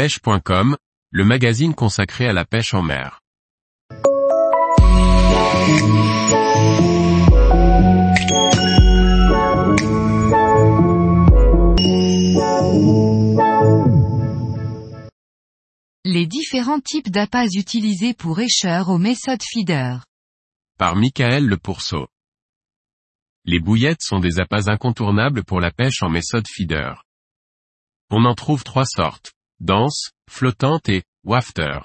pêche.com, le magazine consacré à la pêche en mer. Les différents types d'appâts utilisés pour écheurs au méthode feeder. Par Michael Le Pourceau. Les bouillettes sont des appâts incontournables pour la pêche en méthode feeder. On en trouve trois sortes. Dense, flottante et wafter.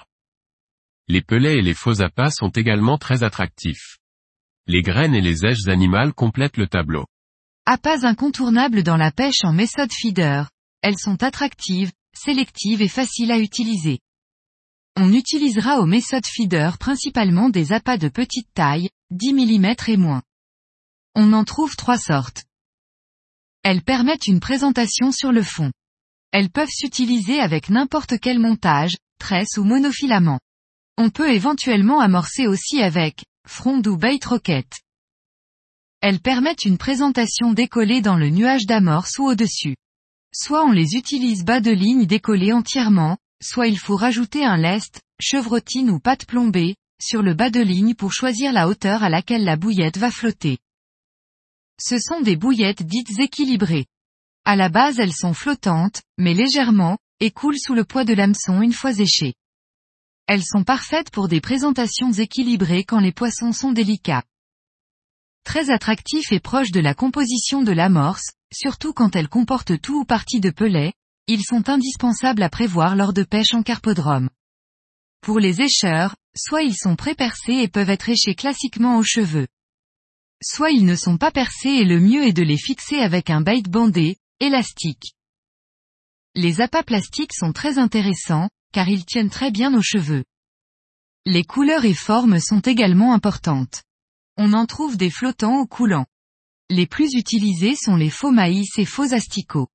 Les pelets et les faux appâts sont également très attractifs. Les graines et les aiges animales complètent le tableau. Appâts incontournables dans la pêche en méthode feeder. Elles sont attractives, sélectives et faciles à utiliser. On utilisera au méthode feeder principalement des appâts de petite taille, 10 mm et moins. On en trouve trois sortes. Elles permettent une présentation sur le fond. Elles peuvent s'utiliser avec n'importe quel montage, tresse ou monofilament. On peut éventuellement amorcer aussi avec front ou bait rocket. Elles permettent une présentation décollée dans le nuage d'amorce ou au-dessus. Soit on les utilise bas de ligne décollée entièrement, soit il faut rajouter un lest, chevrotine ou pâte plombée, sur le bas de ligne pour choisir la hauteur à laquelle la bouillette va flotter. Ce sont des bouillettes dites équilibrées. À la base elles sont flottantes, mais légèrement, et coulent sous le poids de l'hameçon une fois échées. Elles sont parfaites pour des présentations équilibrées quand les poissons sont délicats. Très attractif et proche de la composition de l'amorce, surtout quand elles comportent tout ou partie de pelets, ils sont indispensables à prévoir lors de pêche en carpodrome. Pour les écheurs, soit ils sont prépercés et peuvent être échés classiquement aux cheveux. Soit ils ne sont pas percés et le mieux est de les fixer avec un bait bandé, Élastique. Les appâts plastiques sont très intéressants, car ils tiennent très bien aux cheveux. Les couleurs et formes sont également importantes. On en trouve des flottants ou coulants. Les plus utilisés sont les faux maïs et faux asticots.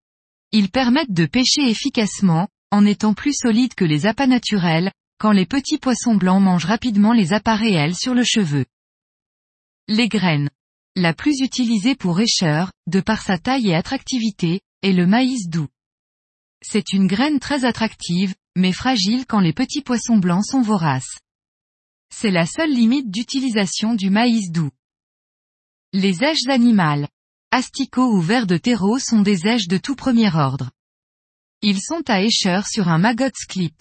Ils permettent de pêcher efficacement, en étant plus solides que les appâts naturels, quand les petits poissons blancs mangent rapidement les appâts réels sur le cheveu. Les graines. La plus utilisée pour écheur, de par sa taille et attractivité, est le maïs doux. C'est une graine très attractive, mais fragile quand les petits poissons blancs sont voraces. C'est la seule limite d'utilisation du maïs doux. Les aiges animales. Asticots ou vers de terreau sont des aiges de tout premier ordre. Ils sont à écheur sur un maggot clip.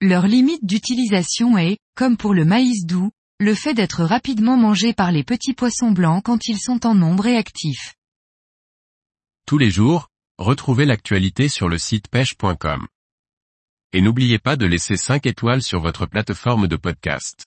Leur limite d'utilisation est, comme pour le maïs doux, le fait d'être rapidement mangé par les petits poissons blancs quand ils sont en nombre et actifs. Tous les jours, retrouvez l'actualité sur le site pêche.com. Et n'oubliez pas de laisser 5 étoiles sur votre plateforme de podcast.